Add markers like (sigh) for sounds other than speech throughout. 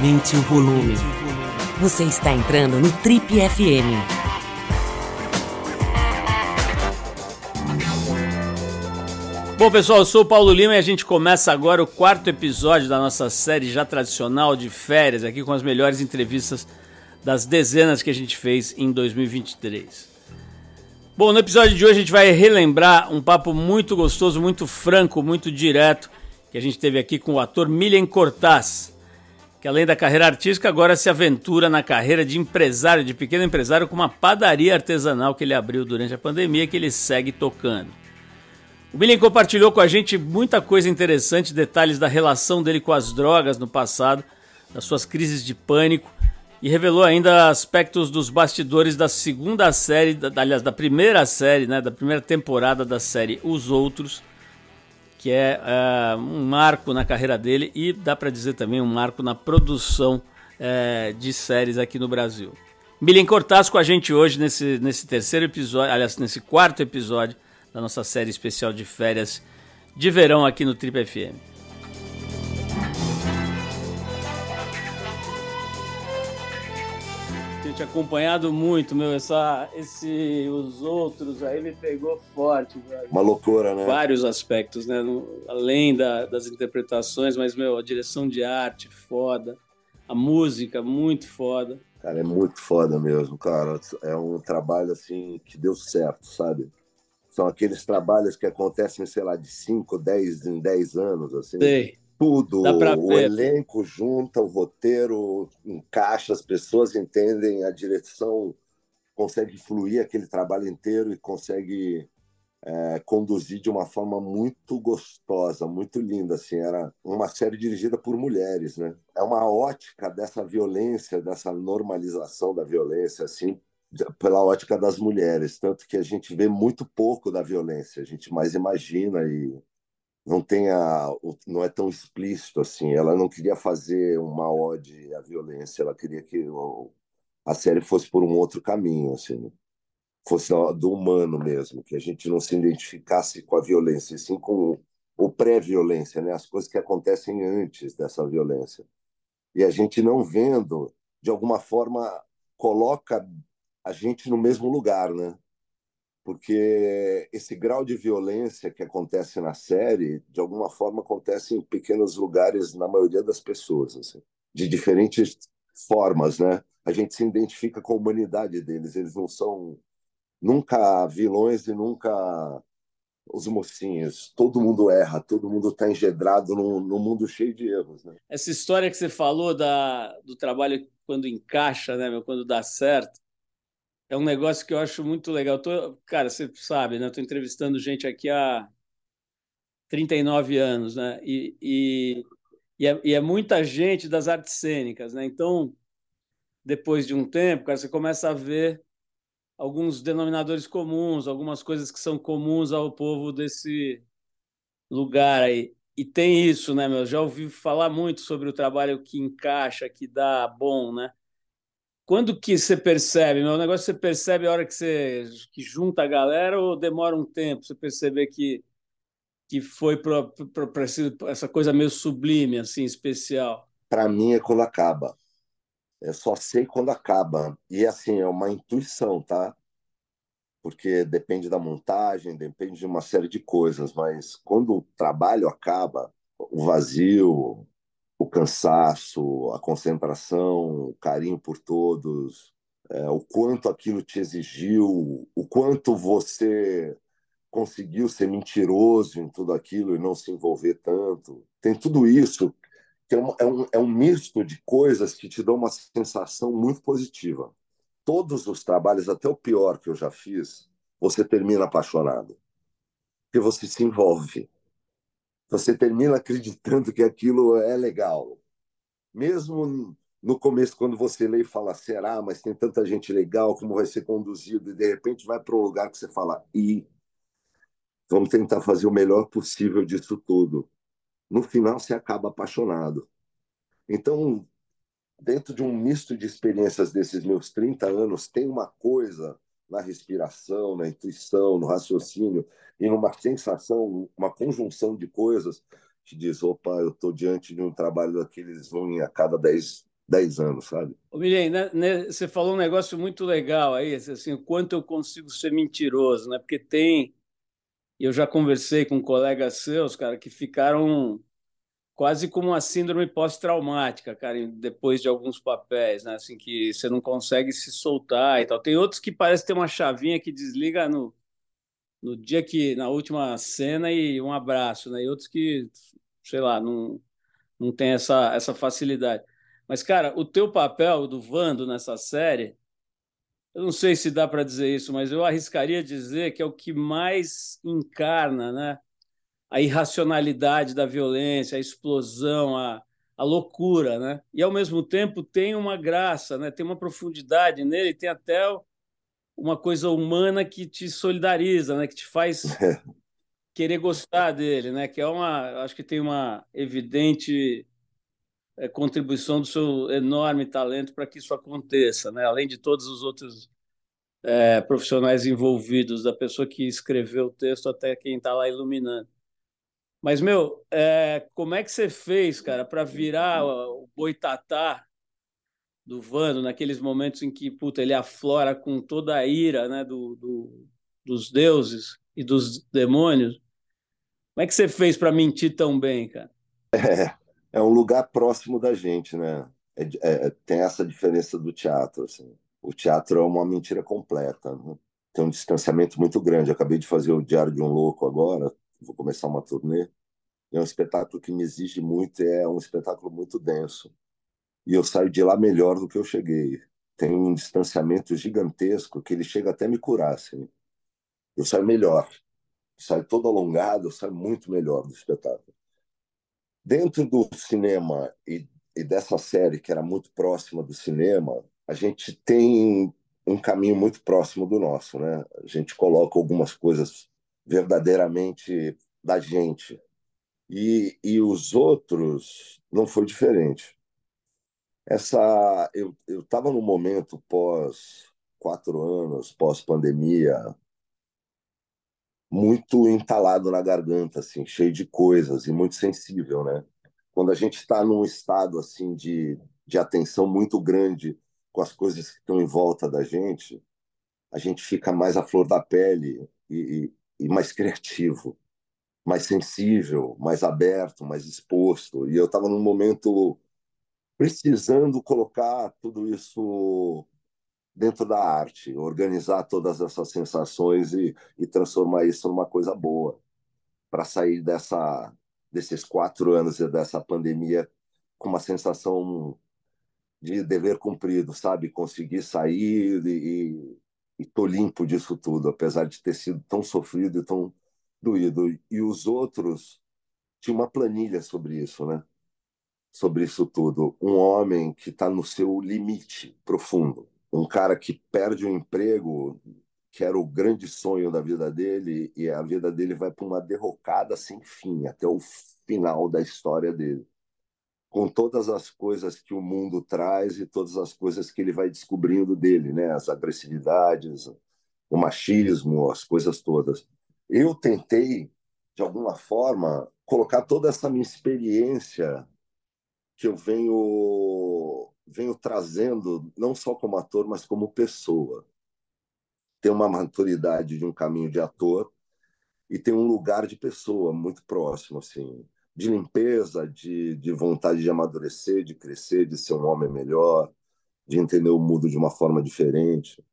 Aumente o volume. Você está entrando no Trip FM. Bom, pessoal, eu sou o Paulo Lima e a gente começa agora o quarto episódio da nossa série já tradicional de férias, aqui com as melhores entrevistas das dezenas que a gente fez em 2023. Bom, no episódio de hoje a gente vai relembrar um papo muito gostoso, muito franco, muito direto que a gente teve aqui com o ator Milian Cortaz que além da carreira artística, agora se aventura na carreira de empresário, de pequeno empresário, com uma padaria artesanal que ele abriu durante a pandemia, que ele segue tocando. O Milen compartilhou com a gente muita coisa interessante, detalhes da relação dele com as drogas no passado, das suas crises de pânico, e revelou ainda aspectos dos bastidores da segunda série, da, aliás, da primeira série, né, da primeira temporada da série Os Outros, que é uh, um marco na carreira dele e dá para dizer também um marco na produção uh, de séries aqui no Brasil. Milen Cortaz com a gente hoje nesse, nesse terceiro episódio, aliás, nesse quarto episódio da nossa série especial de férias de verão aqui no Trip FM. Te acompanhado muito, meu. Essa, esse, os outros aí me pegou forte. Velho. Uma loucura, né? Vários aspectos, né? além da, das interpretações, mas, meu, a direção de arte, foda. A música, muito foda. Cara, é muito foda mesmo, cara. É um trabalho, assim, que deu certo, sabe? São aqueles trabalhos que acontecem, sei lá, de 5, 10 em 10 anos, assim. Sei tudo. O elenco junta, o roteiro encaixa, as pessoas entendem, a direção consegue fluir aquele trabalho inteiro e consegue é, conduzir de uma forma muito gostosa, muito linda. Assim, era uma série dirigida por mulheres, né? É uma ótica dessa violência, dessa normalização da violência, assim, pela ótica das mulheres, tanto que a gente vê muito pouco da violência, a gente mais imagina e não tenha não é tão explícito assim. Ela não queria fazer uma ode à violência ela queria que a série fosse por um outro caminho assim fosse do humano mesmo que a gente não se identificasse com a violência sim com o pré-violência né? As coisas que acontecem antes dessa violência. E a gente não vendo de alguma forma coloca a gente no mesmo lugar né porque esse grau de violência que acontece na série, de alguma forma, acontece em pequenos lugares na maioria das pessoas, assim, de diferentes formas, né? A gente se identifica com a humanidade deles, eles não são nunca vilões e nunca os mocinhos. Todo mundo erra, todo mundo está engedrado num, num, mundo cheio de erros. Né? Essa história que você falou da, do trabalho quando encaixa, né, quando dá certo, é um negócio que eu acho muito legal. tô, cara, você sabe, né? Estou entrevistando gente aqui há 39 anos, né? E, e, e, é, e, é, muita gente das artes cênicas, né? Então, depois de um tempo, cara, você começa a ver alguns denominadores comuns, algumas coisas que são comuns ao povo desse lugar aí. E tem isso, né, meu? Já ouvi falar muito sobre o trabalho que encaixa, que dá bom, né? Quando que você percebe? Meu negócio você percebe a hora que você que junta a galera ou demora um tempo você perceber que que foi para essa coisa meio sublime assim, especial? Para mim é quando acaba. Eu só sei quando acaba. E assim, é uma intuição, tá? Porque depende da montagem, depende de uma série de coisas, mas quando o trabalho acaba, o vazio, o cansaço, a concentração, o carinho por todos, é, o quanto aquilo te exigiu, o quanto você conseguiu ser mentiroso em tudo aquilo e não se envolver tanto. Tem tudo isso que é um, é um, é um misto de coisas que te dão uma sensação muito positiva. Todos os trabalhos, até o pior que eu já fiz, você termina apaixonado. Porque você se envolve você termina acreditando que aquilo é legal. Mesmo no começo, quando você lê e fala, será, mas tem tanta gente legal, como vai ser conduzido, e de repente vai para um lugar que você fala, e vamos tentar fazer o melhor possível disso tudo. No final, você acaba apaixonado. Então, dentro de um misto de experiências desses meus 30 anos, tem uma coisa na respiração, na intuição, no raciocínio e numa sensação, uma conjunção de coisas que diz, opa, eu estou diante de um trabalho daqueles vão a cada 10 10 anos, sabe? Ô, Milen, né, né, você falou um negócio muito legal aí, assim, o quanto eu consigo ser mentiroso, né? Porque tem, eu já conversei com colegas seus, cara, que ficaram quase como uma síndrome pós-traumática, cara, depois de alguns papéis, né? Assim, que você não consegue se soltar e tal. Tem outros que parece ter uma chavinha que desliga no, no dia que, na última cena e um abraço, né? E outros que, sei lá, não, não tem essa, essa facilidade. Mas, cara, o teu papel do Vando nessa série, eu não sei se dá para dizer isso, mas eu arriscaria dizer que é o que mais encarna, né? A irracionalidade da violência, a explosão, a, a loucura, né? E ao mesmo tempo tem uma graça, né? Tem uma profundidade nele, tem até uma coisa humana que te solidariza, né? Que te faz (laughs) querer gostar dele, né? Que é uma, acho que tem uma evidente é, contribuição do seu enorme talento para que isso aconteça, né? além de todos os outros é, profissionais envolvidos, da pessoa que escreveu o texto até quem está lá iluminando. Mas, meu, é, como é que você fez, cara, para virar o boitatá do Vando naqueles momentos em que puta, ele aflora com toda a ira né, do, do dos deuses e dos demônios? Como é que você fez para mentir tão bem, cara? É, é um lugar próximo da gente, né? É, é, tem essa diferença do teatro. Assim. O teatro é uma mentira completa. Né? Tem um distanciamento muito grande. Eu acabei de fazer o Diário de um Louco agora, vou começar uma turnê. É um espetáculo que me exige muito, é um espetáculo muito denso. E eu saio de lá melhor do que eu cheguei. Tem um distanciamento gigantesco que ele chega até me curar. Assim. Eu saio melhor. Saio todo alongado, eu saio muito melhor do espetáculo. Dentro do cinema e, e dessa série, que era muito próxima do cinema, a gente tem um caminho muito próximo do nosso, né? A gente coloca algumas coisas verdadeiramente da gente. E, e os outros não foi diferente. Essa eu estava no momento pós quatro anos pós pandemia muito entalado na garganta, assim, cheio de coisas e muito sensível, né? Quando a gente está num estado assim de, de atenção muito grande com as coisas que estão em volta da gente, a gente fica mais à flor da pele e mais criativo, mais sensível, mais aberto, mais exposto. E eu estava num momento precisando colocar tudo isso dentro da arte, organizar todas essas sensações e, e transformar isso numa coisa boa, para sair dessa desses quatro anos e dessa pandemia com uma sensação de dever cumprido, sabe? Conseguir sair e, e tô limpo disso tudo, apesar de ter sido tão sofrido e tão doído. E os outros tinha uma planilha sobre isso, né? Sobre isso tudo. Um homem que está no seu limite profundo um cara que perde o emprego, que era o grande sonho da vida dele, e a vida dele vai para uma derrocada sem fim, até o final da história dele. Com todas as coisas que o mundo traz e todas as coisas que ele vai descobrindo dele, né? As agressividades, o machismo, as coisas todas. Eu tentei, de alguma forma, colocar toda essa minha experiência que eu venho venho trazendo não só como ator, mas como pessoa. Tem uma maturidade de um caminho de ator e tem um lugar de pessoa muito próximo, assim, de limpeza, de, de vontade de amadurecer, de crescer, de ser um homem melhor, de entender o mundo de uma forma diferente.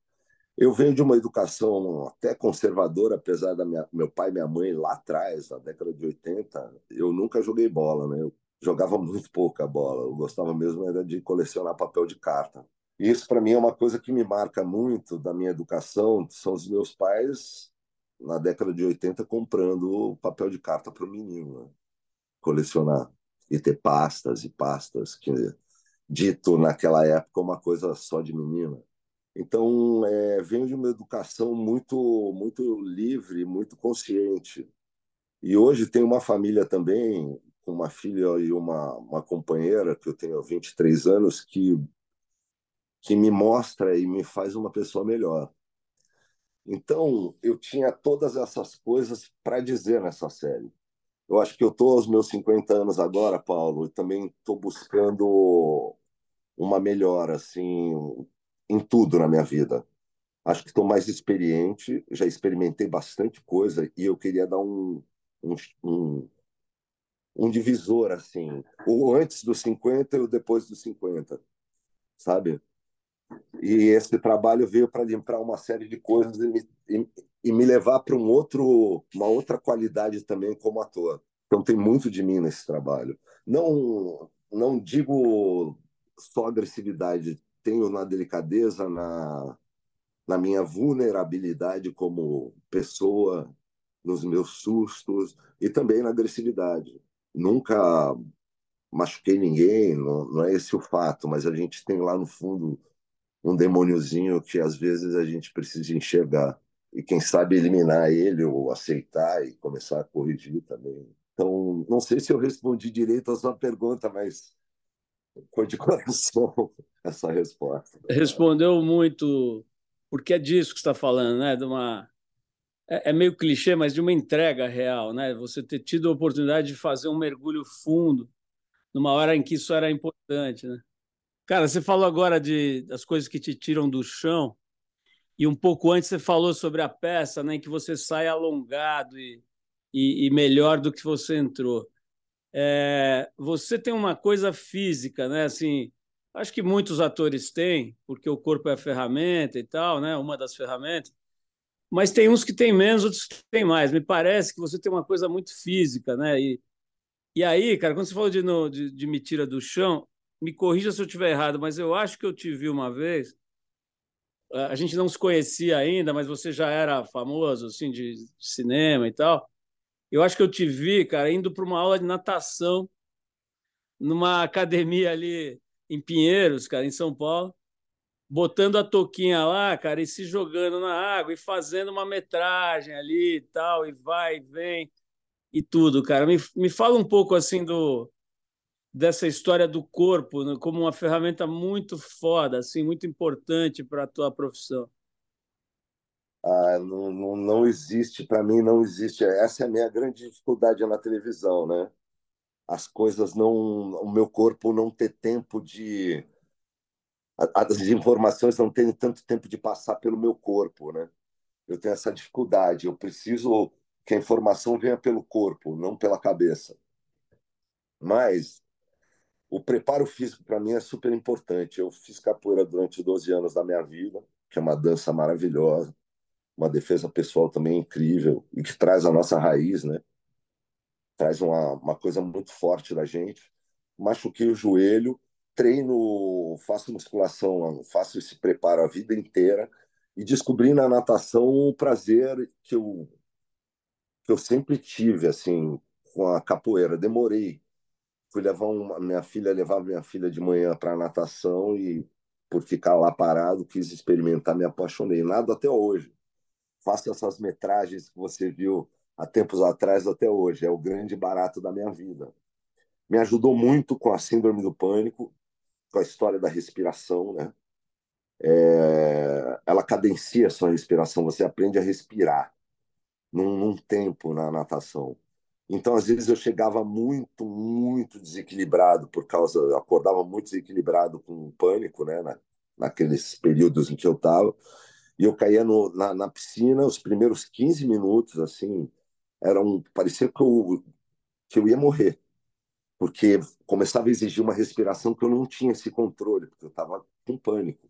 Eu venho de uma educação até conservadora, apesar da minha, meu pai e minha mãe lá atrás, na década de 80, eu nunca joguei bola, né? Eu jogava (laughs) muito pouca bola. Eu gostava mesmo era de colecionar papel de carta. E isso para mim é uma coisa que me marca muito da minha educação, são os meus pais na década de 80 comprando papel de carta para o menino, né? Colecionar e ter pastas e pastas que dito naquela época uma coisa só de menina. Então, é, venho de uma educação muito muito livre, muito consciente. E hoje tenho uma família também com uma filha e uma, uma companheira, que eu tenho 23 anos, que, que me mostra e me faz uma pessoa melhor. Então, eu tinha todas essas coisas para dizer nessa série. Eu acho que eu estou aos meus 50 anos agora, Paulo, e também estou buscando uma melhora assim em tudo na minha vida. Acho que estou mais experiente, já experimentei bastante coisa e eu queria dar um, um, um, um divisor assim, o antes dos 50 e o depois dos 50, sabe? E esse trabalho veio para limpar uma série de coisas e me, e, me levar para um outro, uma outra qualidade também como ator. Então tem muito de mim nesse trabalho. Não, não digo só agressividade, tenho na delicadeza, na, na minha vulnerabilidade como pessoa, nos meus sustos e também na agressividade. Nunca machuquei ninguém, não, não é esse o fato, mas a gente tem lá no fundo um demôniozinho que às vezes a gente precisa enxergar e quem sabe eliminar ele ou aceitar e começar a corrigir também. Então, não sei se eu respondi direito a sua pergunta, mas foi de (laughs) coração essa resposta. Respondeu muito, porque é disso que está falando, né? De uma é, é, meio clichê, mas de uma entrega real, né? Você ter tido a oportunidade de fazer um mergulho fundo numa hora em que isso era importante, né? Cara, você falou agora de das coisas que te tiram do chão e um pouco antes você falou sobre a peça, né? Em que você sai alongado e, e, e melhor do que você entrou. É, você tem uma coisa física, né? Assim, acho que muitos atores têm, porque o corpo é a ferramenta e tal, né? Uma das ferramentas. Mas tem uns que têm menos, outros que têm mais. Me parece que você tem uma coisa muito física, né? E, e aí, cara, quando você falou de, no, de, de me tira do chão, me corrija se eu estiver errado, mas eu acho que eu te vi uma vez. A gente não se conhecia ainda, mas você já era famoso, assim, de, cinema e tal. Eu acho que eu te vi, cara, indo para uma aula de natação numa academia ali em Pinheiros, cara, em São Paulo, botando a toquinha lá, cara, e se jogando na água e fazendo uma metragem ali e tal, e vai e vem e tudo, cara. Me, me fala um pouco assim do dessa história do corpo né, como uma ferramenta muito foda, assim, muito importante para a tua profissão. Ah, não, não, não existe, para mim não existe. Essa é a minha grande dificuldade na televisão, né? As coisas não, o meu corpo não ter tempo de, as informações não terem tanto tempo de passar pelo meu corpo, né? Eu tenho essa dificuldade. Eu preciso que a informação venha pelo corpo, não pela cabeça. Mas o preparo físico para mim é super importante. Eu fiz capoeira durante 12 anos da minha vida, que é uma dança maravilhosa uma defesa pessoal também incrível e que traz a nossa raiz, né? Traz uma, uma coisa muito forte da gente. Machuquei o joelho, treino, faço musculação, faço esse preparo a vida inteira e descobri na natação o prazer que eu que eu sempre tive assim com a capoeira. Demorei, fui levar uma, minha filha levava minha filha de manhã para natação e por ficar lá parado quis experimentar, me apaixonei. Nada até hoje faço essas metragens que você viu há tempos atrás até hoje. É o grande barato da minha vida. Me ajudou muito com a síndrome do pânico, com a história da respiração, né? É... ela cadencia a sua respiração, você aprende a respirar num, num tempo na natação. Então, às vezes, eu chegava muito, muito desequilibrado por causa. Eu acordava muito desequilibrado com pânico, né? Na, naqueles períodos em que eu estava. E eu caía no, na, na, piscina, os primeiros 15 minutos, assim, eram, parecia que eu, que eu ia morrer. Porque começava a exigir uma respiração que eu não tinha esse controle, porque eu estava com pânico.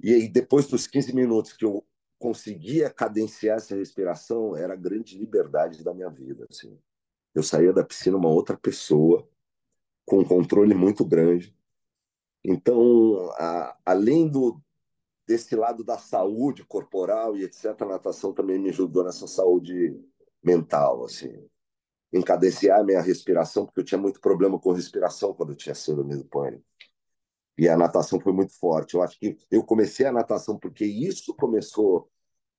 E aí, depois dos 15 minutos que eu conseguia cadenciar essa respiração, era a grande liberdade da minha vida. Assim. Eu saía da piscina uma outra pessoa, com um controle muito grande. Então, a, além do, desse lado da saúde corporal e etc. A natação também me ajudou nessa saúde mental, assim. Encadenciar a minha respiração, porque eu tinha muito problema com respiração quando eu tinha síndrome do pânico. E a natação foi muito forte. Eu acho que eu comecei a natação porque isso começou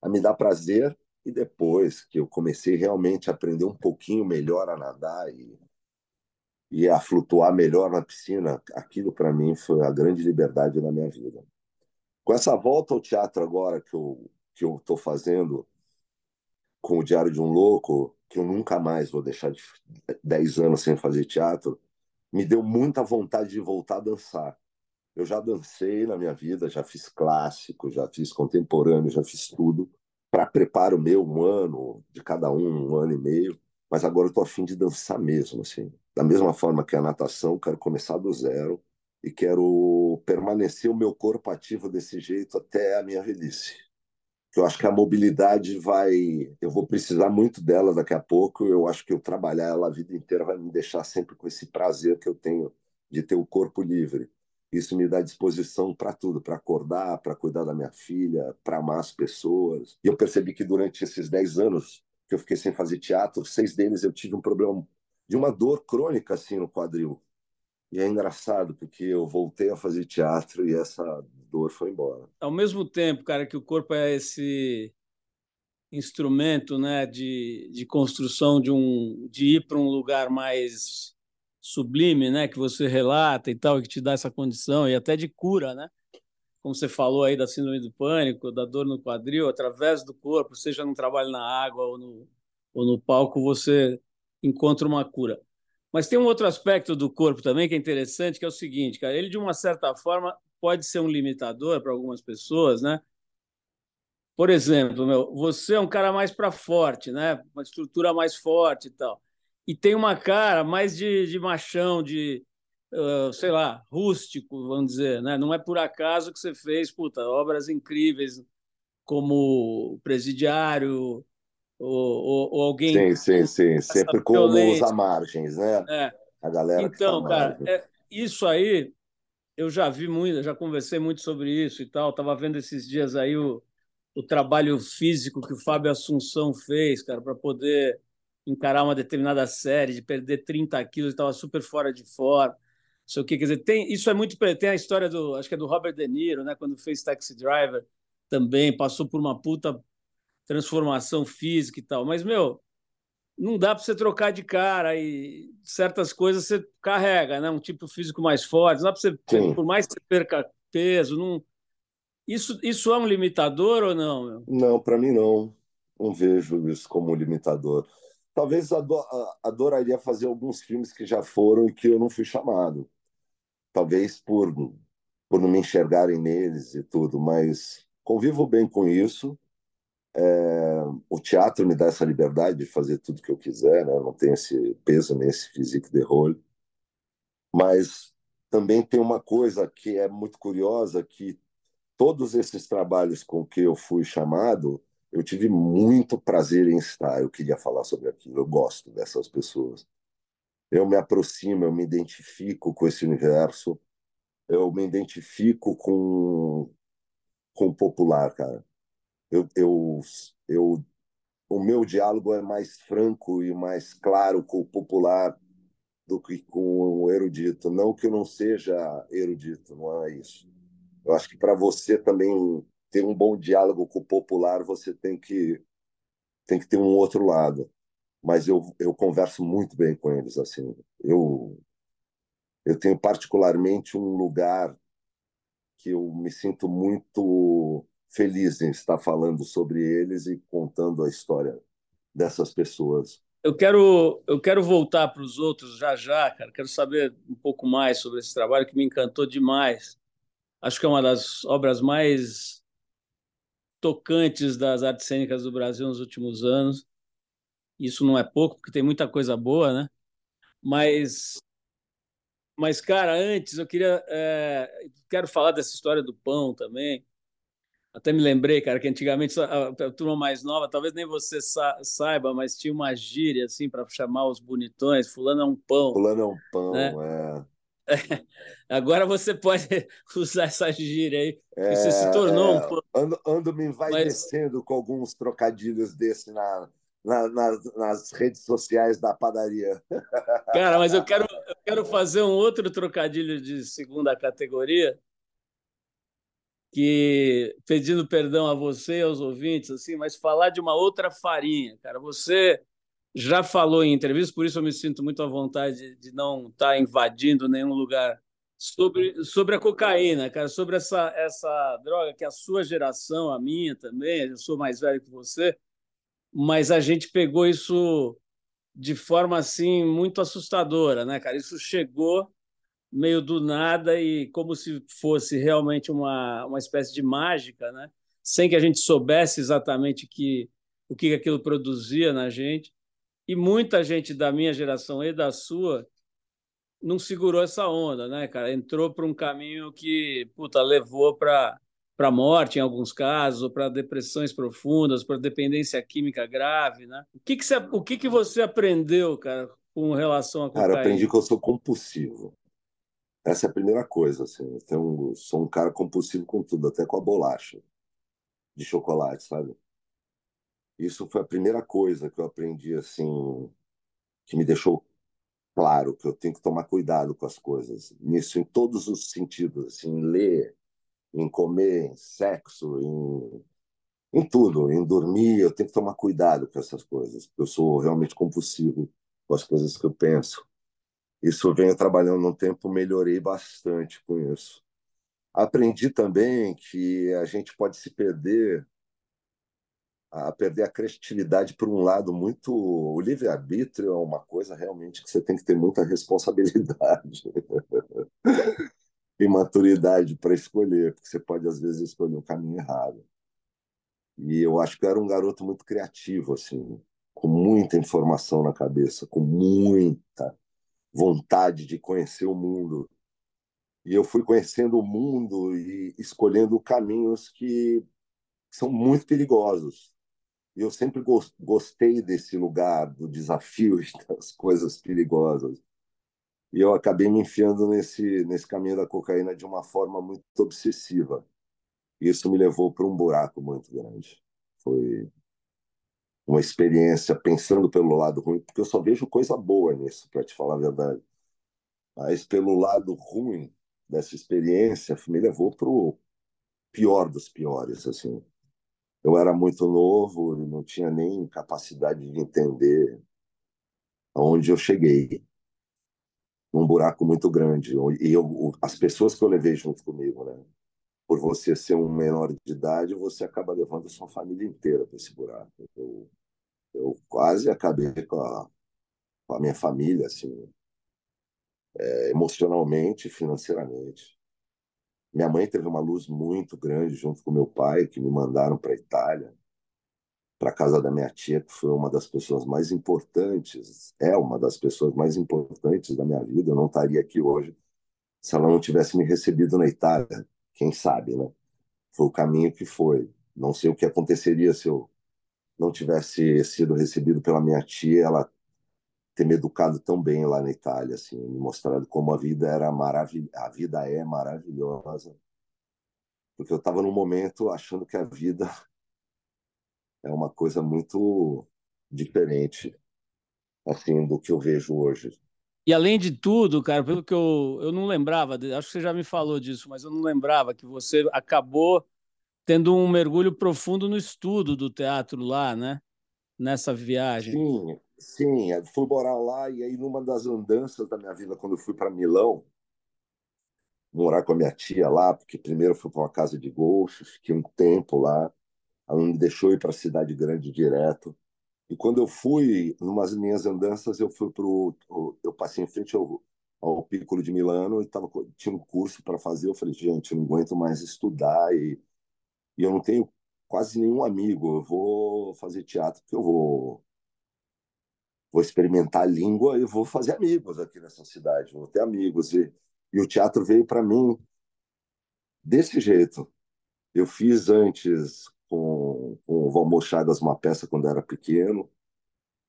a me dar prazer e depois que eu comecei realmente a aprender um pouquinho melhor a nadar e, e a flutuar melhor na piscina, aquilo para mim foi a grande liberdade da minha vida. Com essa volta ao teatro agora que eu que eu estou fazendo com o Diário de um Louco, que eu nunca mais vou deixar de 10 anos sem fazer teatro, me deu muita vontade de voltar a dançar. Eu já dancei na minha vida, já fiz clássico, já fiz contemporâneo, já fiz tudo para preparo meu, um ano de cada um, um ano e meio. Mas agora eu estou afim de dançar mesmo, assim. Da mesma forma que a natação, quero começar do zero e quero permanecer o meu corpo ativo desse jeito até a minha velhice. Eu acho que a mobilidade vai. Eu vou precisar muito dela daqui a pouco. Eu acho que eu trabalhar ela a vida inteira vai me deixar sempre com esse prazer que eu tenho de ter o corpo livre. Isso me dá disposição para tudo, para acordar, para cuidar da minha filha, para amar as pessoas. E eu percebi que durante esses 10 anos que eu fiquei sem fazer teatro, seis deles eu tive um problema de uma dor crônica assim no quadril. E é engraçado, porque eu voltei a fazer teatro e essa dor foi embora. Ao mesmo tempo, cara, que o corpo é esse instrumento né, de, de construção de, um, de ir para um lugar mais sublime, né, que você relata e tal, que te dá essa condição, e até de cura, né? Como você falou aí da síndrome do pânico, da dor no quadril, através do corpo, seja no trabalho na água ou no, ou no palco, você encontra uma cura. Mas tem um outro aspecto do corpo também que é interessante, que é o seguinte, cara, ele de uma certa forma pode ser um limitador para algumas pessoas, né? Por exemplo, meu, você é um cara mais para forte, né? Uma estrutura mais forte e tal. E tem uma cara mais de, de machão, de, uh, sei lá, rústico, vamos dizer, né? Não é por acaso que você fez, puta, obras incríveis como Presidiário, ou, ou, ou alguém. Sim, sim, sim. Sempre como violência. os margens, né? É. A galera. Então, tá cara, é, isso aí eu já vi muito, já conversei muito sobre isso e tal. Tava vendo esses dias aí o, o trabalho físico que o Fábio Assunção fez, cara, para poder encarar uma determinada série, de perder 30 quilos, estava super fora de forma. Sei o que, quer dizer, tem, isso é muito. Tem a história do, acho que é do Robert De Niro, né, quando fez Taxi Driver, também passou por uma puta transformação física e tal. Mas, meu, não dá para você trocar de cara e certas coisas você carrega, né? Um tipo físico mais forte, não dá para você, Sim. por mais que você perca peso, não. Isso, isso é um limitador ou não? Meu? Não, para mim não. Não vejo isso como um limitador. Talvez adoraria fazer alguns filmes que já foram e que eu não fui chamado. Talvez por, por não me enxergarem neles e tudo, mas convivo bem com isso é, o teatro me dá essa liberdade de fazer tudo que eu quiser, né? não tem esse peso nem esse físico de rolo. Mas também tem uma coisa que é muito curiosa, que todos esses trabalhos com que eu fui chamado, eu tive muito prazer em estar. Eu queria falar sobre aquilo, eu gosto dessas pessoas. Eu me aproximo, eu me identifico com esse universo, eu me identifico com, com o popular, cara eu, eu, eu, o meu diálogo é mais franco e mais claro com o popular do que com o erudito. Não que eu não seja erudito, não é isso. Eu acho que para você também ter um bom diálogo com o popular, você tem que tem que ter um outro lado. Mas eu, eu converso muito bem com eles assim. Eu eu tenho particularmente um lugar que eu me sinto muito feliz em estar falando sobre eles e contando a história dessas pessoas. Eu quero, eu quero voltar para os outros já já, cara. Quero saber um pouco mais sobre esse trabalho que me encantou demais. Acho que é uma das obras mais tocantes das artes cênicas do Brasil nos últimos anos. Isso não é pouco, porque tem muita coisa boa, né? Mas, mas cara, antes eu queria, é, quero falar dessa história do pão também até me lembrei, cara, que antigamente a, a turma mais nova, talvez nem você sa saiba, mas tinha uma gíria assim para chamar os bonitões. Fulano é um pão. Fulano é um pão, né? é. (laughs) Agora você pode (laughs) usar essa gíria aí. É, você se tornou é, um. Ando, ando me vai mas... descendo com alguns trocadilhos desse na, na, nas, nas redes sociais da padaria. (laughs) Cara, mas eu quero, eu quero fazer um outro trocadilho de segunda categoria que pedindo perdão a você e aos ouvintes, assim, mas falar de uma outra farinha, cara. Você já falou em entrevista, por isso eu me sinto muito à vontade de não estar tá invadindo nenhum lugar sobre, sobre a cocaína, cara, sobre essa, essa droga que a sua geração, a minha também, eu sou mais velho que você, mas a gente pegou isso de forma assim muito assustadora, né, cara? Isso chegou meio do nada e como se fosse realmente uma, uma espécie de mágica, né? Sem que a gente soubesse exatamente que, o que aquilo produzia na gente. E muita gente da minha geração e da sua não segurou essa onda, né, cara? Entrou para um caminho que, puta, levou para para morte em alguns casos, ou para depressões profundas, para dependência química grave, né? O que que você, o que que você aprendeu, cara, com relação a cocaína? Cara, aprendi que eu sou compulsivo. Essa é a primeira coisa, assim. Eu sou um cara compulsivo com tudo, até com a bolacha de chocolate, sabe? Isso foi a primeira coisa que eu aprendi, assim, que me deixou claro que eu tenho que tomar cuidado com as coisas. Nisso, em todos os sentidos, assim, em ler, em comer, em sexo, em, em tudo, em dormir. Eu tenho que tomar cuidado com essas coisas, porque eu sou realmente compulsivo com as coisas que eu penso. Isso eu venho trabalhando um tempo, melhorei bastante com isso. Aprendi também que a gente pode se perder a perder a criatividade por um lado muito o livre arbítrio é uma coisa realmente que você tem que ter muita responsabilidade (laughs) e maturidade para escolher porque você pode às vezes escolher o caminho errado. E eu acho que eu era um garoto muito criativo assim com muita informação na cabeça com muita vontade de conhecer o mundo. E eu fui conhecendo o mundo e escolhendo caminhos que são muito perigosos eu sempre gostei desse lugar, do desafio (laughs) das coisas perigosas. E eu acabei me enfiando nesse, nesse caminho da cocaína de uma forma muito obsessiva. Isso me levou para um buraco muito grande. Foi uma experiência pensando pelo lado ruim, porque eu só vejo coisa boa nisso, para te falar a verdade. Mas pelo lado ruim dessa experiência, me levou para o pior dos piores, assim eu era muito novo e não tinha nem capacidade de entender aonde eu cheguei. Num buraco muito grande. E eu, as pessoas que eu levei junto comigo né? Por você ser um menor de idade você acaba levando a sua família inteira para esse buraco. Eu, eu quase acabei com a, com a minha família assim é, emocionalmente financeiramente minha mãe teve uma luz muito grande junto com meu pai, que me mandaram para a Itália, para a casa da minha tia, que foi uma das pessoas mais importantes, é uma das pessoas mais importantes da minha vida. Eu não estaria aqui hoje se ela não tivesse me recebido na Itália. Quem sabe, né? Foi o caminho que foi. Não sei o que aconteceria se eu não tivesse sido recebido pela minha tia, ela ter me educado tão bem lá na Itália, assim, me mostrado como a vida era maravilhosa, a vida é maravilhosa, porque eu estava num momento achando que a vida (laughs) é uma coisa muito diferente, assim, do que eu vejo hoje. E além de tudo, cara, pelo que eu, eu não lembrava, acho que você já me falou disso, mas eu não lembrava que você acabou tendo um mergulho profundo no estudo do teatro lá, né? Nessa viagem. Sim, Sim, fui morar lá e aí numa das andanças da minha vida, quando eu fui para Milão, morar com a minha tia lá, porque primeiro fui para uma casa de golfe, fiquei um tempo lá, ela não me deixou ir para a cidade grande direto. E quando eu fui, numas minhas andanças, eu fui pro, eu passei em frente ao, ao Piccolo de Milano e tava, tinha um curso para fazer. Eu falei, gente, eu não aguento mais estudar e, e eu não tenho quase nenhum amigo. Eu vou fazer teatro porque eu vou vou experimentar a língua e vou fazer amigos aqui nessa cidade, vou ter amigos. E, e o teatro veio para mim desse jeito. Eu fiz antes com, com o Valmor Chagas uma peça quando era pequeno,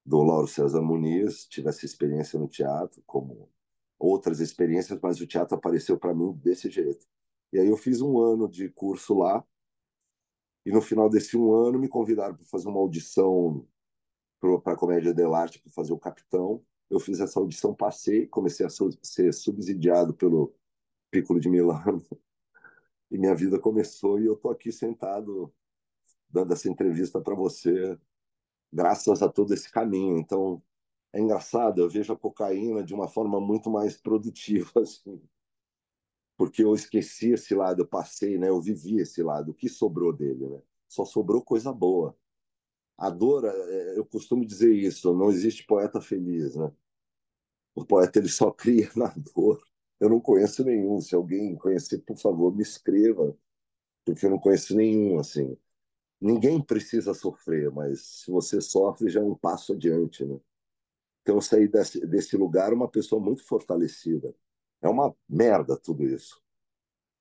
do Lauro César Muniz, tive essa experiência no teatro, como outras experiências, mas o teatro apareceu para mim desse jeito. E aí eu fiz um ano de curso lá, e no final desse um ano me convidaram para fazer uma audição para a Comédia dell'arte para fazer o Capitão. Eu fiz essa audição, passei, comecei a ser subsidiado pelo Piccolo de Milano (laughs) e minha vida começou e eu tô aqui sentado dando essa entrevista para você, graças a todo esse caminho. Então, é engraçado, eu vejo a cocaína de uma forma muito mais produtiva, (laughs) assim, porque eu esqueci esse lado, eu passei, né? Eu vivi esse lado. O que sobrou dele, né? Só sobrou coisa boa a dor, é, eu costumo dizer isso, não existe poeta feliz, né? O poeta ele só cria (laughs) na dor. Eu não conheço nenhum. Se alguém conhecer, por favor, me escreva, porque eu não conheço nenhum assim. Ninguém precisa sofrer, mas se você sofre já é um passo adiante, né? Então eu saí desse, desse lugar uma pessoa muito fortalecida. É uma merda tudo isso.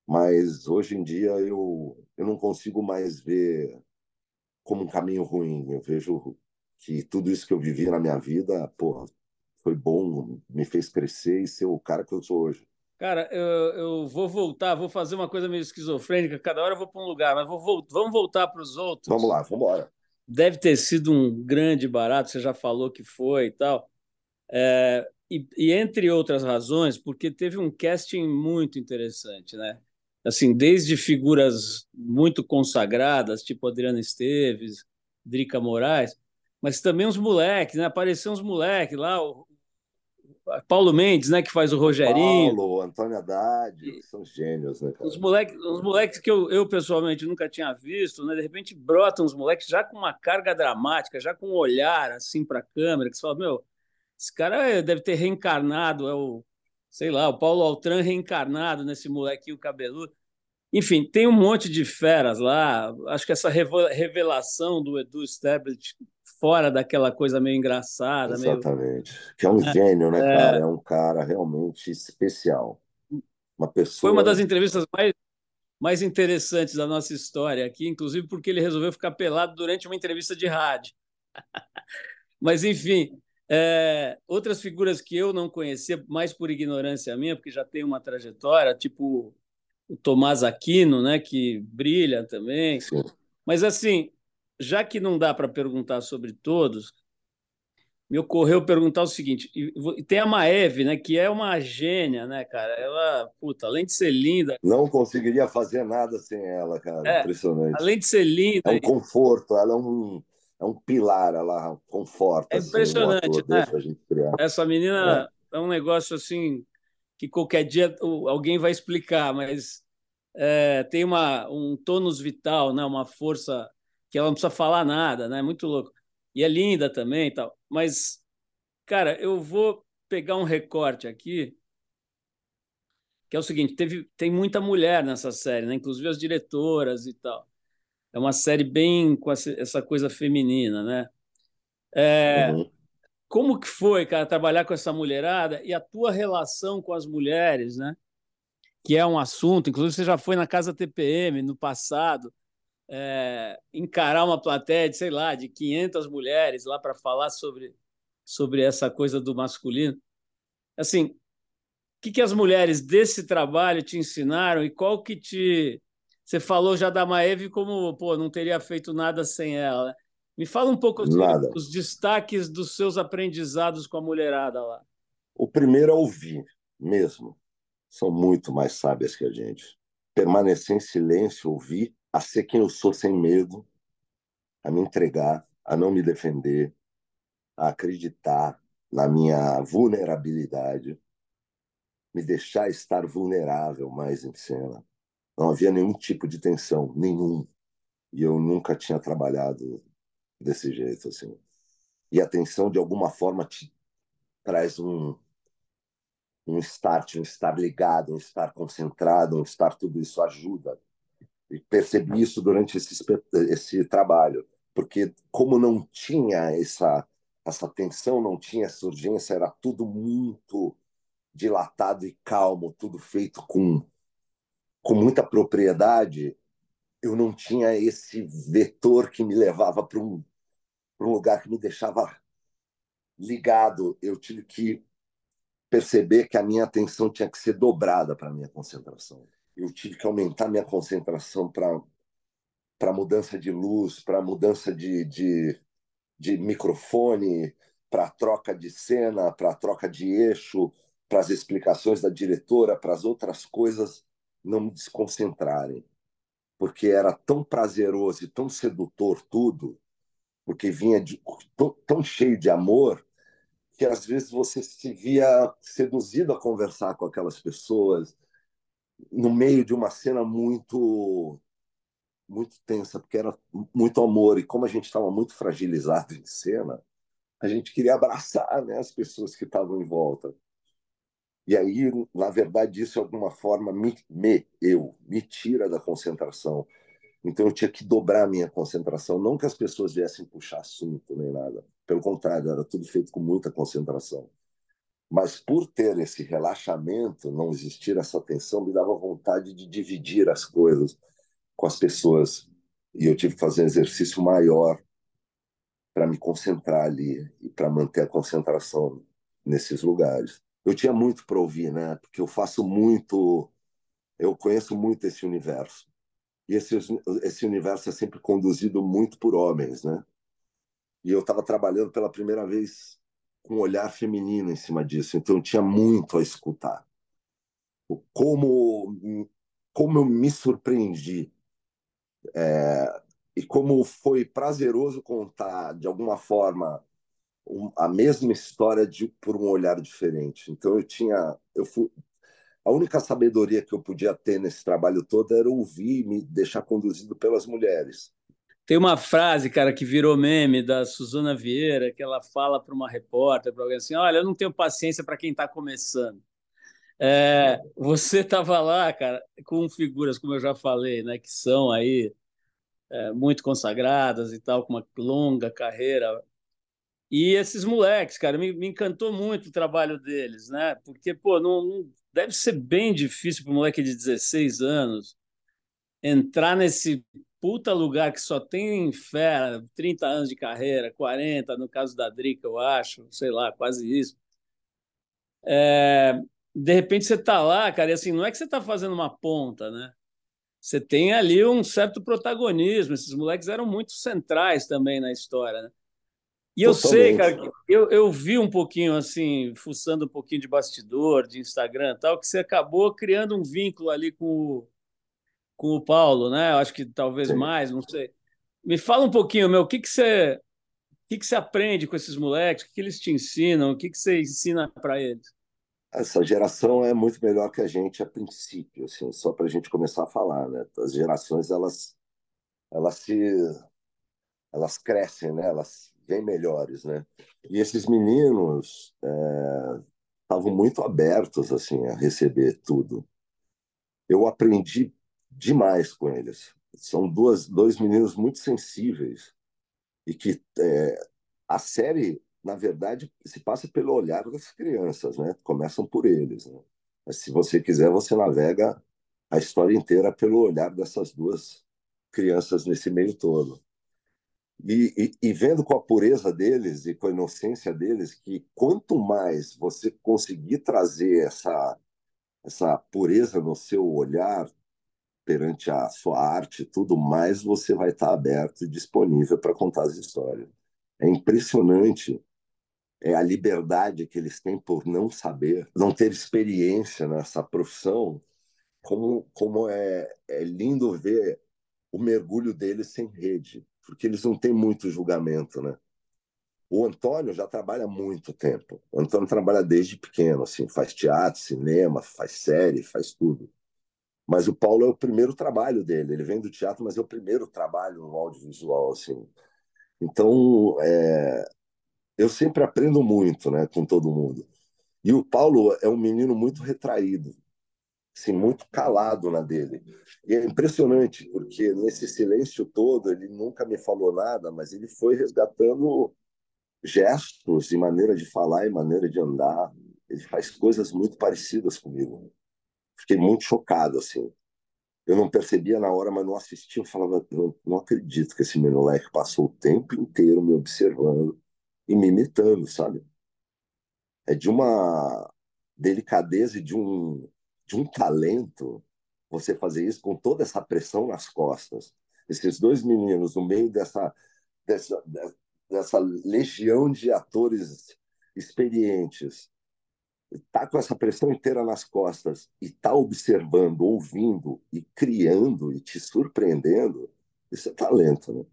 Mas hoje em dia eu eu não consigo mais ver como um caminho ruim. Eu vejo que tudo isso que eu vivi na minha vida, porra, foi bom, me fez crescer e ser o cara que eu sou hoje. Cara, eu, eu vou voltar, vou fazer uma coisa meio esquizofrênica, cada hora eu vou para um lugar, mas vou, vamos voltar para os outros. Vamos lá, vamos embora. Deve ter sido um grande barato, você já falou que foi e tal. É, e, e, entre outras razões, porque teve um casting muito interessante, né? Assim, desde figuras muito consagradas, tipo Adriana Esteves, Drica Moraes, mas também uns moleques, né? Apareceram uns moleques lá, o Paulo Mendes, né, que faz o Rogerinho. Paulo, Antônio Haddad, são gênios, né, cara? Os moleques, os moleques que eu, eu pessoalmente nunca tinha visto, né? De repente brotam os moleques já com uma carga dramática, já com um olhar assim para a câmera, que você fala, meu, esse cara deve ter reencarnado, é o, sei lá, o Paulo Altran reencarnado nesse molequinho cabeludo. Enfim, tem um monte de feras lá. Acho que essa revelação do Edu Stablish fora daquela coisa meio engraçada. Exatamente. Meio... Que é um é, gênio, né, é... cara? É um cara realmente especial. Uma pessoa. Foi uma das entrevistas mais, mais interessantes da nossa história aqui, inclusive porque ele resolveu ficar pelado durante uma entrevista de rádio. (laughs) Mas, enfim, é, outras figuras que eu não conhecia, mais por ignorância minha, porque já tem uma trajetória, tipo o Tomás Aquino, né, que brilha também. Sim. Mas, assim, já que não dá para perguntar sobre todos, me ocorreu perguntar o seguinte: tem a Maeve, né, que é uma gênia, né, cara? Ela, puta, além de ser linda. Não conseguiria fazer nada sem ela, cara. É, Impressionante. Além de ser linda. É um conforto, ela é um, é um pilar, ela conforta. É assim, impressionante, assim, né? Essa menina é. é um negócio assim que qualquer dia alguém vai explicar, mas é, tem uma, um tônus vital, né, uma força que ela não precisa falar nada, né? Muito louco. E é linda também e tal. Mas, cara, eu vou pegar um recorte aqui, que é o seguinte: teve, tem muita mulher nessa série, né? Inclusive as diretoras e tal. É uma série bem com essa coisa feminina, né? É, uhum. Como que foi, cara, trabalhar com essa mulherada e a tua relação com as mulheres, né? Que é um assunto, inclusive você já foi na casa TPM no passado é, encarar uma plateia de, sei lá, de 500 mulheres lá para falar sobre, sobre essa coisa do masculino. Assim, o que, que as mulheres desse trabalho te ensinaram e qual que te... Você falou já da Maeve como, pô, não teria feito nada sem ela. Me fala um pouco nada. os destaques dos seus aprendizados com a mulherada lá. O primeiro é ouvir, mesmo. São muito mais sábias que a gente. Permanecer em silêncio, ouvir a ser quem eu sou sem medo, a me entregar, a não me defender, a acreditar na minha vulnerabilidade, me deixar estar vulnerável mais em cena. Não havia nenhum tipo de tensão, nenhum. E eu nunca tinha trabalhado desse jeito assim. E a tensão de alguma forma te traz um um start, um estar ligado, um estar concentrado, um estar tudo isso ajuda e percebi isso durante esse, esse trabalho, porque como não tinha essa essa tensão, não tinha essa urgência, era tudo muito dilatado e calmo, tudo feito com com muita propriedade, eu não tinha esse vetor que me levava para um, um lugar que me deixava ligado. Eu tive que perceber que a minha atenção tinha que ser dobrada para a minha concentração eu tive que aumentar minha concentração para para mudança de luz, para mudança de, de, de microfone, para troca de cena, para troca de eixo, para as explicações da diretora, para as outras coisas não me desconcentrarem, porque era tão prazeroso e tão sedutor tudo, porque vinha de, tão, tão cheio de amor que às vezes você se via seduzido a conversar com aquelas pessoas, no meio de uma cena muito muito tensa, porque era muito amor. E como a gente estava muito fragilizado em cena, a gente queria abraçar né, as pessoas que estavam em volta. E aí, na verdade, isso de alguma forma me, me, eu, me tira da concentração. Então eu tinha que dobrar a minha concentração, não que as pessoas viessem puxar assunto nem nada. Pelo contrário, era tudo feito com muita concentração. Mas por ter esse relaxamento, não existir essa tensão, me dava vontade de dividir as coisas com as pessoas. E eu tive que fazer um exercício maior para me concentrar ali e para manter a concentração nesses lugares. Eu tinha muito para ouvir, né? Porque eu faço muito, eu conheço muito esse universo. E esse, esse universo é sempre conduzido muito por homens, né? E eu estava trabalhando pela primeira vez com um olhar feminino em cima disso, então eu tinha muito a escutar. Como, como eu me surpreendi é, e como foi prazeroso contar, de alguma forma, a mesma história de, por um olhar diferente. Então eu tinha, eu fui, a única sabedoria que eu podia ter nesse trabalho todo era ouvir e me deixar conduzido pelas mulheres. Tem uma frase, cara, que virou meme da Suzana Vieira, que ela fala para uma repórter, para alguém assim: Olha, eu não tenho paciência para quem está começando. É, você estava lá, cara, com figuras, como eu já falei, né, que são aí é, muito consagradas e tal, com uma longa carreira. E esses moleques, cara, me, me encantou muito o trabalho deles, né? Porque, pô, não, não deve ser bem difícil para um moleque de 16 anos entrar nesse puta lugar que só tem fera, 30 anos de carreira, 40, no caso da Drica, eu acho, sei lá, quase isso. É, de repente você tá lá, cara, e assim, não é que você tá fazendo uma ponta, né? Você tem ali um certo protagonismo, esses moleques eram muito centrais também na história, né? E eu Totalmente. sei, cara, eu, eu vi um pouquinho, assim, fuçando um pouquinho de bastidor, de Instagram e tal, que você acabou criando um vínculo ali com o, com o Paulo, né? Eu acho que talvez Sim. mais, não sei. Me fala um pouquinho, meu, o que, que você o que, que você aprende com esses moleques? O que, que eles te ensinam? O que, que você ensina para eles? Essa geração é muito melhor que a gente a princípio, assim, só para a gente começar a falar, né? As gerações elas elas se elas crescem, né? Elas vêm melhores, né? E esses meninos estavam é, muito abertos assim a receber tudo. Eu aprendi demais com eles. São duas, dois meninos muito sensíveis e que é, a série, na verdade, se passa pelo olhar das crianças, né? Começam por eles. Né? Mas se você quiser, você navega a história inteira pelo olhar dessas duas crianças nesse meio todo. E, e, vendo com a pureza deles e com a inocência deles que quanto mais você conseguir trazer essa essa pureza no seu olhar perante a sua arte tudo mais, você vai estar aberto e disponível para contar as histórias. É impressionante é a liberdade que eles têm por não saber, não ter experiência nessa profissão, como, como é, é lindo ver o mergulho deles sem rede, porque eles não têm muito julgamento, né? O Antônio já trabalha muito tempo. O Antônio trabalha desde pequeno, assim, faz teatro, cinema, faz série, faz tudo. Mas o Paulo é o primeiro trabalho dele. Ele vem do teatro, mas é o primeiro trabalho no audiovisual, assim. Então, é... eu sempre aprendo muito, né, com todo mundo. E o Paulo é um menino muito retraído, assim, muito calado na dele. E é impressionante, porque nesse silêncio todo, ele nunca me falou nada, mas ele foi resgatando gestos e maneira de falar e maneira de andar. Ele faz coisas muito parecidas comigo fiquei muito chocado, assim. Eu não percebia na hora, mas não assistia. Eu falava, não, não acredito que esse moleque passou o tempo inteiro me observando e me imitando, sabe? É de uma delicadeza e de um, de um talento você fazer isso com toda essa pressão nas costas. Esses dois meninos, no meio dessa, dessa, dessa legião de atores experientes, tá com essa pressão inteira nas costas e tá observando, ouvindo e criando e te surpreendendo, isso é talento, né?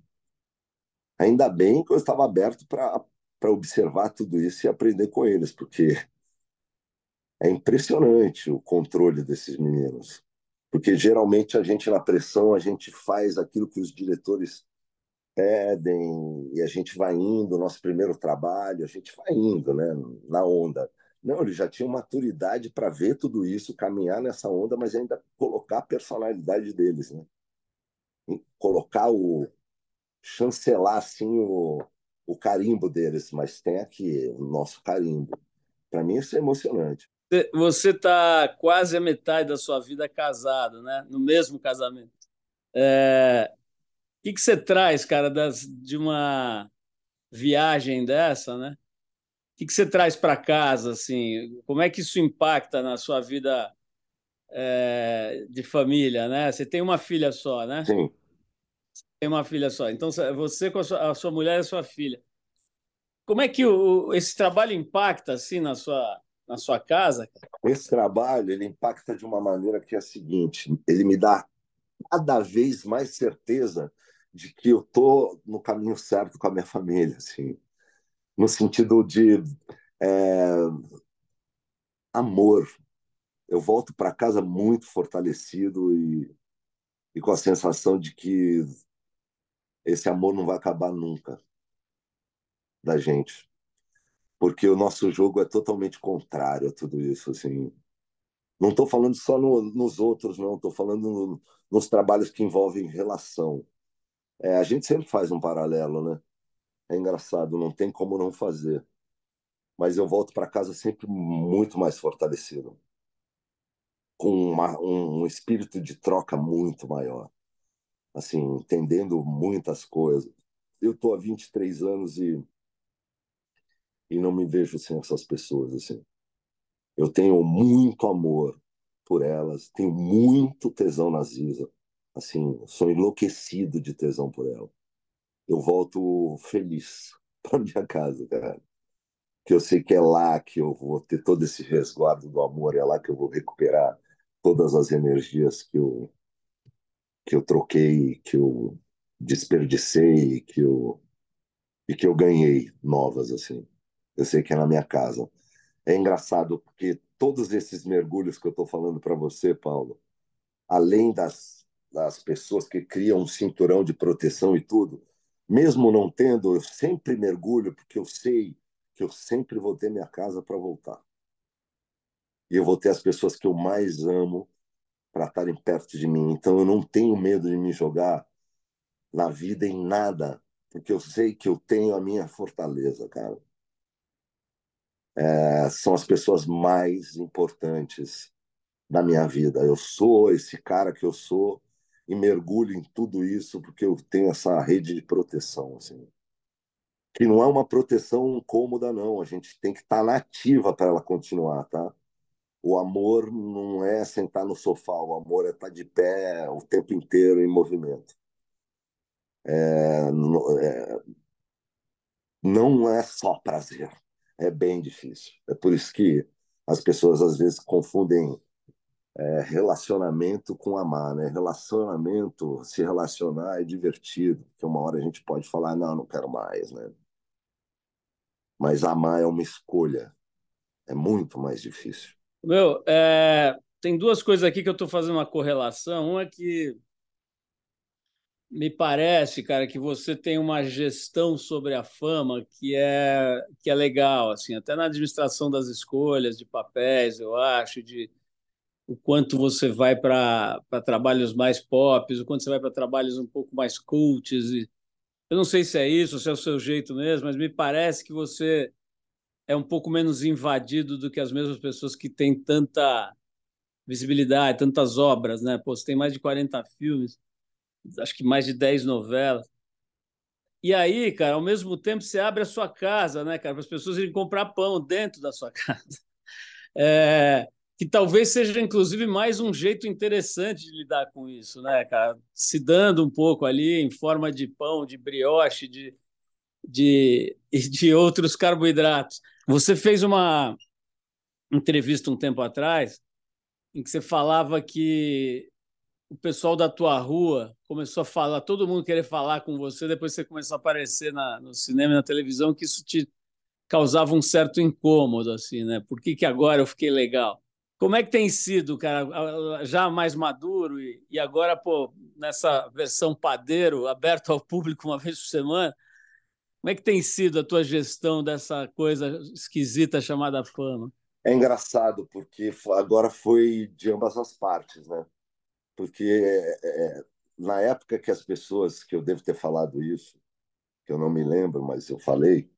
Ainda bem que eu estava aberto para observar tudo isso e aprender com eles, porque é impressionante o controle desses meninos. Porque geralmente a gente na pressão, a gente faz aquilo que os diretores pedem e a gente vai indo, nosso primeiro trabalho, a gente vai indo, né, na onda. Não, ele já tinha maturidade para ver tudo isso, caminhar nessa onda, mas ainda colocar a personalidade deles, né? Colocar o chancelar assim o, o carimbo deles, mas tem aqui o nosso carimbo. Para mim isso é emocionante. Você está quase a metade da sua vida casado, né? No mesmo casamento. É... O que, que você traz, cara, das, de uma viagem dessa, né? O que, que você traz para casa, assim? Como é que isso impacta na sua vida é, de família, né? Você tem uma filha só, né? Sim. Você tem uma filha só. Então, você com a sua, a sua mulher e a sua filha. Como é que o, esse trabalho impacta, assim, na sua, na sua casa? Esse trabalho ele impacta de uma maneira que é a seguinte: ele me dá cada vez mais certeza de que eu tô no caminho certo com a minha família, assim, no sentido de é, amor. Eu volto para casa muito fortalecido e, e com a sensação de que esse amor não vai acabar nunca da gente porque o nosso jogo é totalmente contrário a tudo isso, assim. Não estou falando só no, nos outros, não. Estou falando no, nos trabalhos que envolvem relação. É, a gente sempre faz um paralelo, né? É engraçado, não tem como não fazer. Mas eu volto para casa sempre muito mais fortalecido, com uma, um, um espírito de troca muito maior, assim, entendendo muitas coisas. Eu estou há 23 anos e e não me vejo sem essas pessoas assim. Eu tenho muito amor por elas, tenho muito tesão na Ziza. Assim, sou enlouquecido de tesão por ela. Eu volto feliz (laughs) para minha casa, cara. Que eu sei que é lá que eu vou ter todo esse resguardo do amor, é lá que eu vou recuperar todas as energias que eu que eu troquei, que eu desperdicei, que eu e que eu ganhei novas assim eu sei que é na minha casa. É engraçado porque todos esses mergulhos que eu estou falando para você, Paulo, além das, das pessoas que criam um cinturão de proteção e tudo, mesmo não tendo, eu sempre mergulho porque eu sei que eu sempre vou ter minha casa para voltar. E eu vou ter as pessoas que eu mais amo para estarem perto de mim. Então eu não tenho medo de me jogar na vida em nada, porque eu sei que eu tenho a minha fortaleza, cara é, são as pessoas mais importantes da minha vida. Eu sou esse cara que eu sou e mergulho em tudo isso porque eu tenho essa rede de proteção, assim. Que não é uma proteção cômoda, não. A gente tem que estar tá nativa para ela continuar, tá? O amor não é sentar no sofá, o amor é estar tá de pé o tempo inteiro em movimento. É, é, não é só prazer é bem difícil. É por isso que as pessoas às vezes confundem é, relacionamento com amar, né? Relacionamento, se relacionar é divertido, porque uma hora a gente pode falar, não, não quero mais, né? Mas amar é uma escolha, é muito mais difícil. Meu, é, tem duas coisas aqui que eu estou fazendo uma correlação. Uma é que me parece, cara, que você tem uma gestão sobre a fama que é que é legal, assim, até na administração das escolhas de papéis, eu acho, de o quanto você vai para trabalhos mais pop, o quanto você vai para trabalhos um pouco mais cults. E, eu não sei se é isso, se é o seu jeito mesmo, mas me parece que você é um pouco menos invadido do que as mesmas pessoas que têm tanta visibilidade, tantas obras, né? Pô, você tem mais de 40 filmes acho que mais de 10 novelas. E aí, cara, ao mesmo tempo você abre a sua casa, né, cara, para as pessoas irem comprar pão dentro da sua (laughs) casa. É, que talvez seja, inclusive, mais um jeito interessante de lidar com isso, né, cara? Se dando um pouco ali em forma de pão, de brioche, de, de, (laughs) de outros carboidratos. Você fez uma entrevista um tempo atrás em que você falava que o pessoal da tua rua começou a falar, todo mundo querer falar com você, depois você começou a aparecer na, no cinema e na televisão, que isso te causava um certo incômodo, assim, né? Por que, que agora eu fiquei legal? Como é que tem sido, cara, já mais maduro e, e agora, pô, nessa versão padeiro, aberto ao público uma vez por semana, como é que tem sido a tua gestão dessa coisa esquisita chamada fama? É engraçado, porque agora foi de ambas as partes, né? Porque é, é, na época que as pessoas, que eu devo ter falado isso, que eu não me lembro, mas eu falei,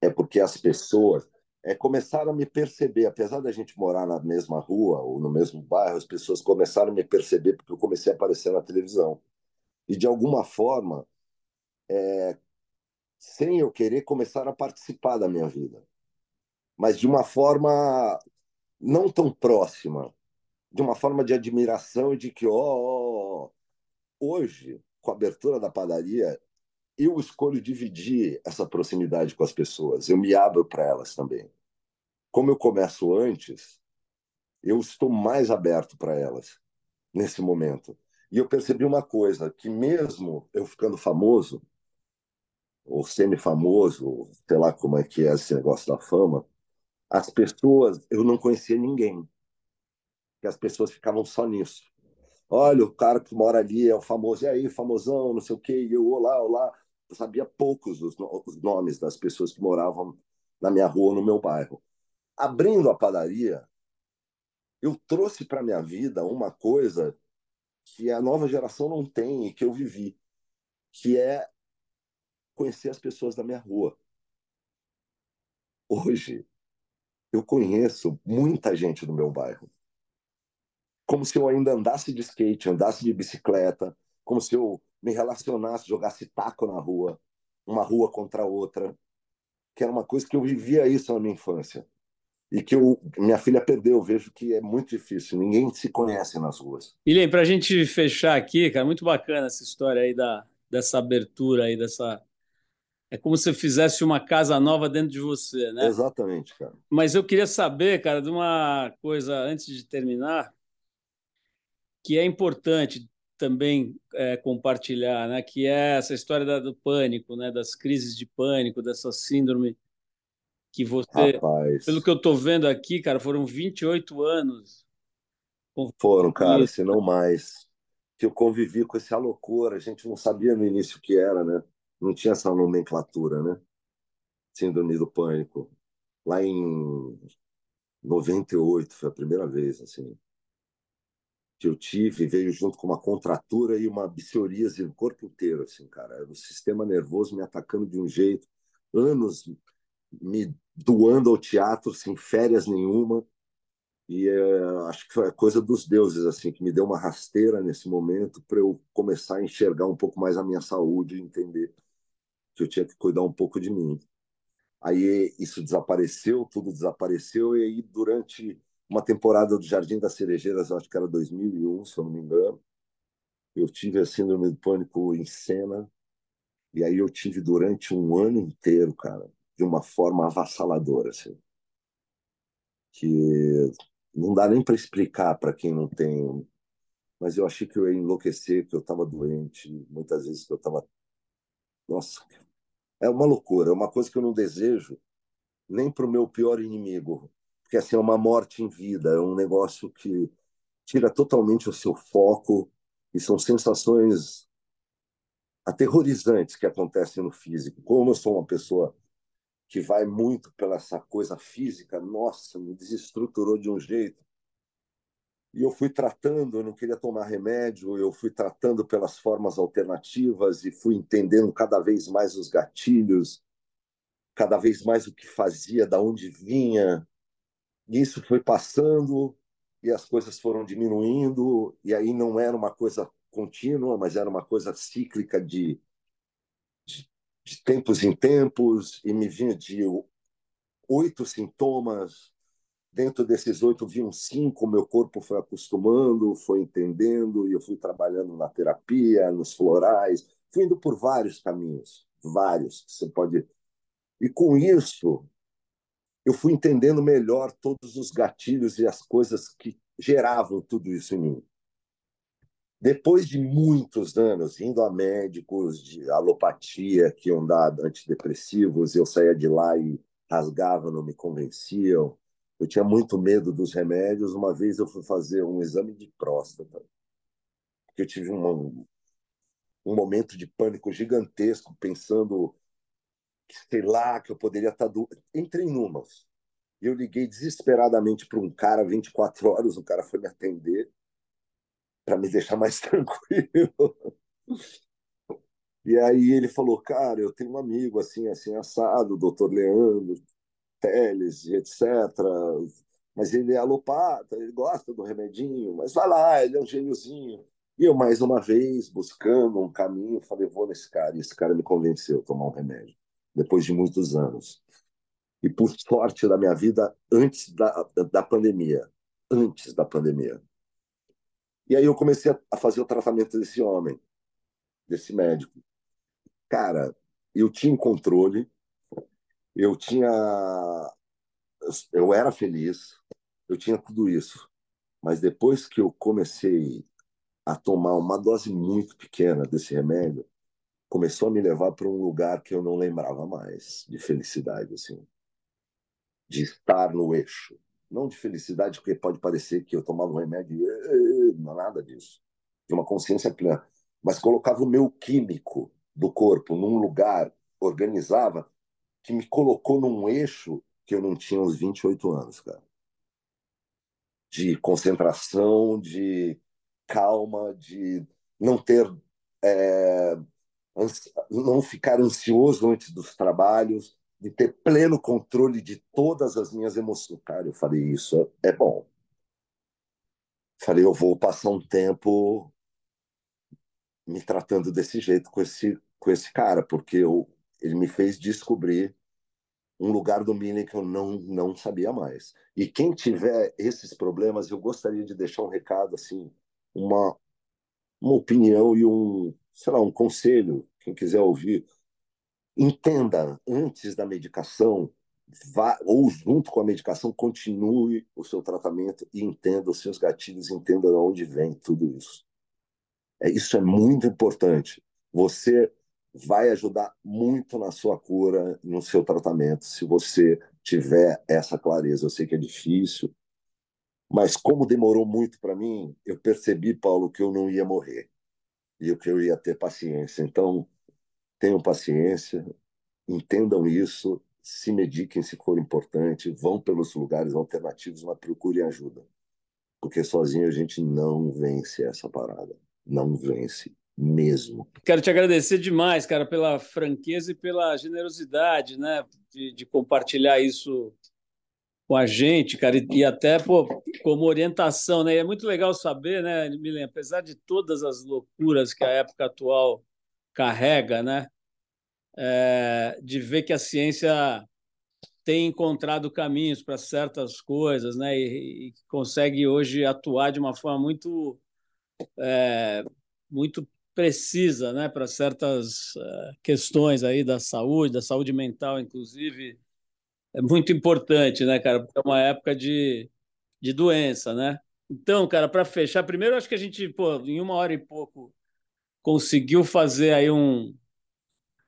é porque as pessoas é, começaram a me perceber, apesar da gente morar na mesma rua ou no mesmo bairro, as pessoas começaram a me perceber porque eu comecei a aparecer na televisão. E de alguma forma, é, sem eu querer, começaram a participar da minha vida. Mas de uma forma não tão próxima, de uma forma de admiração e de que, ó, oh, hoje, com a abertura da padaria, eu escolho dividir essa proximidade com as pessoas, eu me abro para elas também. Como eu começo antes, eu estou mais aberto para elas nesse momento. E eu percebi uma coisa, que mesmo eu ficando famoso, ou semi-famoso, sei lá como é que é esse negócio da fama, as pessoas, eu não conhecia ninguém. Que as pessoas ficavam só nisso. Olha, o cara que mora ali é o famoso, e aí, famosão, não sei o quê, e eu, olá, olá eu sabia poucos os, os nomes das pessoas que moravam na minha rua, no meu bairro. Abrindo a padaria, eu trouxe para minha vida uma coisa que a nova geração não tem e que eu vivi, que é conhecer as pessoas da minha rua. Hoje, eu conheço muita gente do meu bairro. Como se eu ainda andasse de skate, andasse de bicicleta, como se eu me relacionasse, jogasse taco na rua, uma rua contra outra, que era uma coisa que eu vivia isso na minha infância e que eu, minha filha perdeu. Eu vejo que é muito difícil, ninguém se conhece nas ruas. Ilhem, para a gente fechar aqui, cara, muito bacana essa história aí da, dessa abertura aí, dessa. É como se fizesse uma casa nova dentro de você, né? Exatamente, cara. Mas eu queria saber, cara, de uma coisa antes de terminar, que é importante também é, compartilhar, né? Que é essa história da, do pânico, né? Das crises de pânico, dessa síndrome que você, Rapaz. pelo que eu estou vendo aqui, cara, foram 28 anos. Foram, cara, se não mais. Que eu convivi com essa loucura, a gente não sabia no início o que era, né? Não tinha essa nomenclatura, né? Síndrome do pânico. Lá em 98 foi a primeira vez, assim que eu tive veio junto com uma contratura e uma psoríase no corpo inteiro, assim, cara. O sistema nervoso me atacando de um jeito, anos me doando ao teatro sem férias nenhuma. E é, acho que foi a coisa dos deuses, assim, que me deu uma rasteira nesse momento para eu começar a enxergar um pouco mais a minha saúde e entender que eu tinha que cuidar um pouco de mim. Aí isso desapareceu, tudo desapareceu, e aí durante uma temporada do Jardim das Cerejeiras, acho que era 2001, se eu não me engano. Eu tive a síndrome do pânico em cena, e aí eu tive durante um ano inteiro, cara, de uma forma avassaladora, assim. Que não dá nem para explicar para quem não tem. Mas eu achei que eu ia enlouquecer, que eu estava doente, muitas vezes que eu estava. Nossa, é uma loucura, é uma coisa que eu não desejo nem para o meu pior inimigo porque assim, é uma morte em vida, é um negócio que tira totalmente o seu foco e são sensações aterrorizantes que acontecem no físico. Como eu sou uma pessoa que vai muito pela essa coisa física, nossa, me desestruturou de um jeito. E eu fui tratando, eu não queria tomar remédio, eu fui tratando pelas formas alternativas e fui entendendo cada vez mais os gatilhos, cada vez mais o que fazia, da onde vinha, isso foi passando e as coisas foram diminuindo, e aí não era uma coisa contínua, mas era uma coisa cíclica de, de, de tempos em tempos, e me vinha de oito sintomas. Dentro desses oito vinham cinco, meu corpo foi acostumando, foi entendendo, e eu fui trabalhando na terapia, nos florais, fui indo por vários caminhos, vários. Você pode. E com isso, eu fui entendendo melhor todos os gatilhos e as coisas que geravam tudo isso em mim. Depois de muitos anos indo a médicos de alopatia que iam dar antidepressivos, eu saía de lá e rasgava, não me convenciam. Eu tinha muito medo dos remédios. Uma vez eu fui fazer um exame de próstata, porque eu tive um, um momento de pânico gigantesco, pensando sei lá, que eu poderia estar. Do... Entrei em umas. E eu liguei desesperadamente para um cara, 24 horas, o cara foi me atender para me deixar mais (laughs) tranquilo. E aí ele falou, cara, eu tenho um amigo assim, assim, assado, doutor Leandro Teles, etc. Mas ele é alopata, ele gosta do remedinho, mas vai lá, ele é um gêniozinho. E eu, mais uma vez, buscando um caminho, falei, vou nesse cara. E esse cara me convenceu a tomar um remédio, depois de muitos anos. E por sorte da minha vida, antes da, da pandemia. Antes da pandemia. E aí eu comecei a fazer o tratamento desse homem, desse médico. Cara, eu tinha controle, eu tinha. Eu era feliz, eu tinha tudo isso. Mas depois que eu comecei a tomar uma dose muito pequena desse remédio, começou a me levar para um lugar que eu não lembrava mais de felicidade, assim, de estar no eixo. Não de felicidade, porque pode parecer que eu tomava um remédio não é nada disso. De uma consciência plena. Mas colocava o meu químico do corpo num lugar, organizava, que me colocou num eixo que eu não tinha uns 28 anos, cara. De concentração, de calma, de não ter. É, não ficar ansioso antes dos trabalhos, de ter pleno controle de todas as minhas emoções. Cara, eu falei, isso é bom. Falei, eu vou passar um tempo me tratando desse jeito com esse, com esse cara, porque eu, ele me fez descobrir um lugar do Milen que eu não, não sabia mais. E quem tiver esses problemas, eu gostaria de deixar um recado, assim, uma, uma opinião e um, sei lá, um conselho, quem quiser ouvir entenda antes da medicação, vá, ou junto com a medicação, continue o seu tratamento e entenda os seus gatilhos, entenda de onde vem tudo isso. É, isso é muito importante. Você vai ajudar muito na sua cura, no seu tratamento, se você tiver essa clareza. Eu sei que é difícil, mas como demorou muito para mim, eu percebi, Paulo, que eu não ia morrer e que eu ia ter paciência. Então, tenham paciência, entendam isso, se mediquem se for importante, vão pelos lugares alternativos, mas procurem ajuda. Porque sozinho a gente não vence essa parada. Não vence mesmo. Quero te agradecer demais, cara, pela franqueza e pela generosidade, né, de, de compartilhar isso com a gente, cara, e, até pô, como orientação, né? E é muito legal saber, né, Milen, apesar de todas as loucuras que a época atual carrega, né? é, de ver que a ciência tem encontrado caminhos para certas coisas, né? E, e, consegue hoje atuar de uma forma muito é, muito precisa, né? Para certas é, questões aí da saúde, da saúde mental, inclusive, é muito importante, né, cara? Porque é uma época de, de doença, né? Então, cara, para fechar, primeiro acho que a gente, pô, em uma hora e pouco conseguiu fazer aí um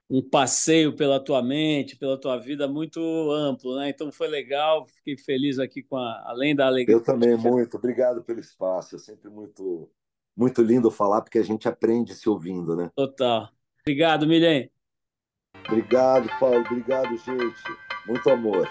um passeio pela tua mente, pela tua vida muito amplo, né? Então foi legal, fiquei feliz aqui com a, além da alegria. Eu também muito, obrigado pelo espaço, é sempre muito muito lindo falar porque a gente aprende se ouvindo, né? Total. Obrigado, Milen. Obrigado, Paulo, obrigado, gente. Muito amor.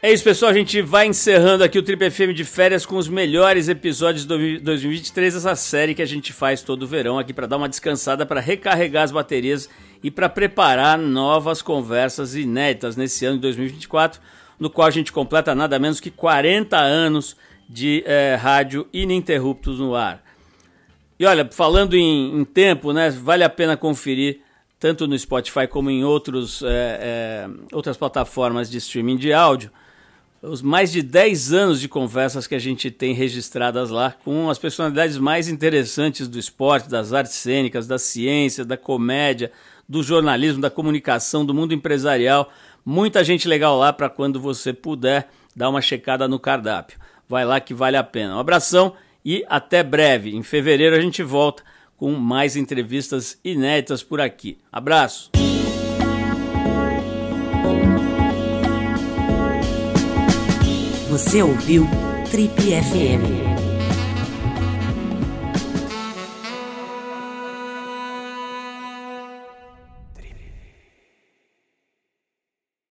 É isso, pessoal. A gente vai encerrando aqui o Trip FM de férias com os melhores episódios de 2023, essa série que a gente faz todo verão aqui para dar uma descansada, para recarregar as baterias e para preparar novas conversas inéditas nesse ano de 2024, no qual a gente completa nada menos que 40 anos de é, rádio ininterruptos no ar. E olha, falando em, em, tempo, né, vale a pena conferir tanto no Spotify como em outros, é, é, outras plataformas de streaming de áudio os mais de 10 anos de conversas que a gente tem registradas lá com as personalidades mais interessantes do esporte, das artes cênicas, da ciência, da comédia, do jornalismo, da comunicação, do mundo empresarial. Muita gente legal lá para quando você puder dar uma checada no cardápio. Vai lá que vale a pena. Um abração e até breve. Em fevereiro a gente volta com mais entrevistas inéditas por aqui. Abraço! Você ouviu Trip FM.